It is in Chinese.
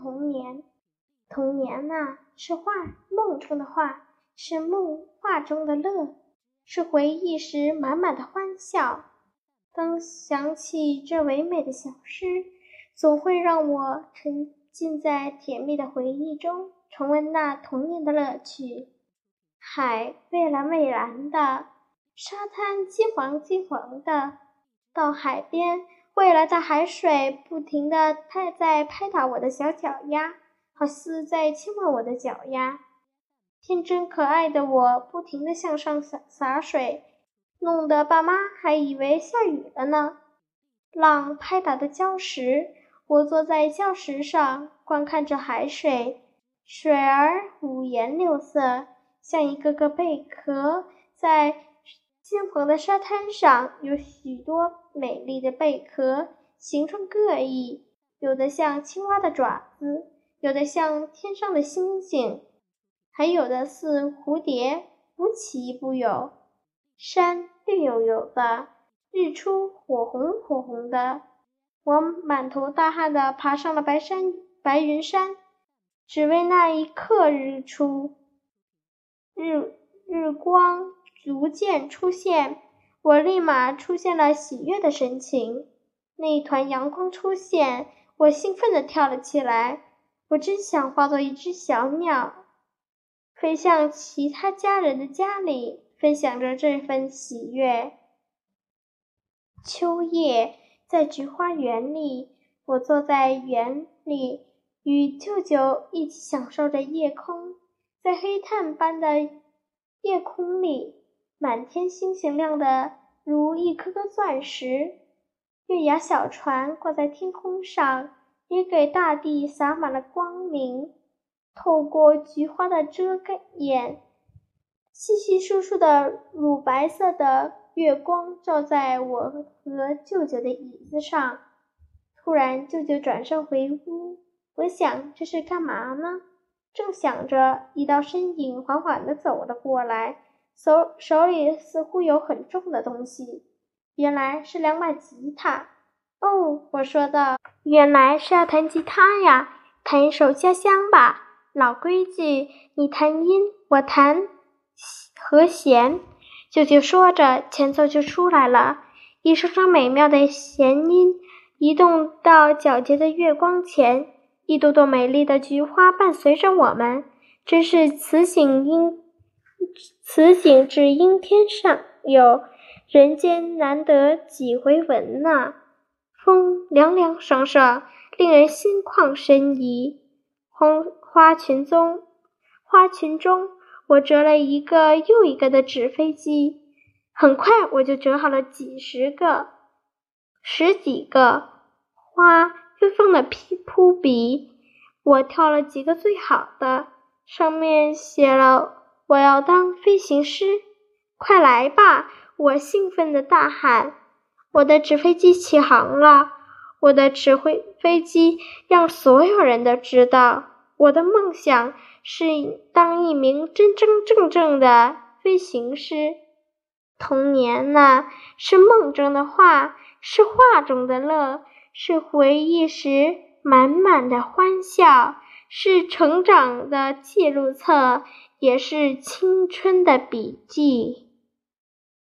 童年。童年呐，是画梦中的画，是梦画中的乐，是回忆时满满的欢笑。当想起这唯美的小诗，总会让我沉浸在甜蜜的回忆中，重温那童年的乐趣。海蔚蓝蔚蓝的，沙滩金黄金黄的，到海边。未来的海水不停地拍在拍打我的小脚丫，好似在亲吻我的脚丫。天真可爱的我不停地向上洒洒水，弄得爸妈还以为下雨了呢。浪拍打的礁石，我坐在礁石上观看着海水，水儿五颜六色，像一个个贝壳在。金黄的沙滩上有许多美丽的贝壳，形状各异，有的像青蛙的爪子，有的像天上的星星，还有的似蝴蝶，无奇不有。山绿油油的，日出火红火红的。我满头大汗的爬上了白山白云山，只为那一刻日出，日日光。逐渐出现，我立马出现了喜悦的神情。那一团阳光出现，我兴奋地跳了起来。我真想化作一只小鸟，飞向其他家人的家里，分享着这份喜悦。秋夜，在菊花园里，我坐在园里，与舅舅一起享受着夜空。在黑炭般的夜空里。满天星星亮的如一颗颗钻石，月牙小船挂在天空上，也给大地洒满了光明。透过菊花的遮盖眼，稀稀疏疏的乳白色的月光照在我和舅舅的椅子上。突然，舅舅转身回屋，我想这是干嘛呢？正想着，一道身影缓缓地走了过来。手手里似乎有很重的东西，原来是两把吉他。哦，我说道，原来是要弹吉他呀，弹一首《家乡》吧。老规矩，你弹音，我弹和弦。舅舅说着，前奏就出来了，一声声美妙的弦音，移动到皎洁的月光前，一朵朵美丽的菊花伴随着我们，真是此景应。此景只应天上有，人间难得几回闻呐。风凉凉爽爽，令人心旷神怡。花花群中，花群中，我折了一个又一个的纸飞机，很快我就折好了几十个、十几个。花飞放的披扑鼻，我挑了几个最好的，上面写了。我要当飞行师，快来吧！我兴奋地大喊：“我的纸飞机起航了！我的纸飞飞机让所有人都知道，我的梦想是当一名真真正正的飞行师。童年呐，是梦中的画，是画中的乐，是回忆时满满的欢笑，是成长的记录册。”也是青春的笔记。